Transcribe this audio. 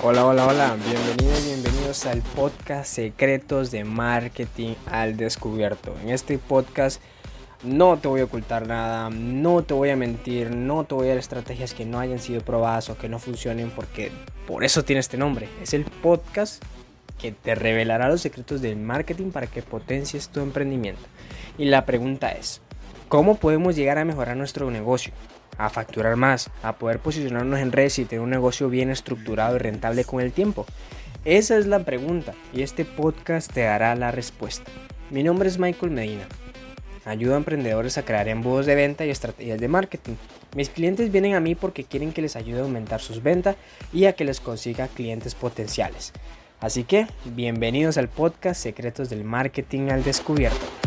Hola, hola, hola, bienvenidos, bienvenidos al podcast Secretos de Marketing al Descubierto. En este podcast no te voy a ocultar nada, no te voy a mentir, no te voy a dar estrategias que no hayan sido probadas o que no funcionen porque por eso tiene este nombre. Es el podcast que te revelará los secretos del marketing para que potencies tu emprendimiento. Y la pregunta es, ¿cómo podemos llegar a mejorar nuestro negocio? a facturar más, a poder posicionarnos en redes y tener un negocio bien estructurado y rentable con el tiempo? Esa es la pregunta y este podcast te dará la respuesta. Mi nombre es Michael Medina. Ayudo a emprendedores a crear embudos de venta y estrategias de marketing. Mis clientes vienen a mí porque quieren que les ayude a aumentar sus ventas y a que les consiga clientes potenciales. Así que, bienvenidos al podcast Secretos del Marketing al Descubierto.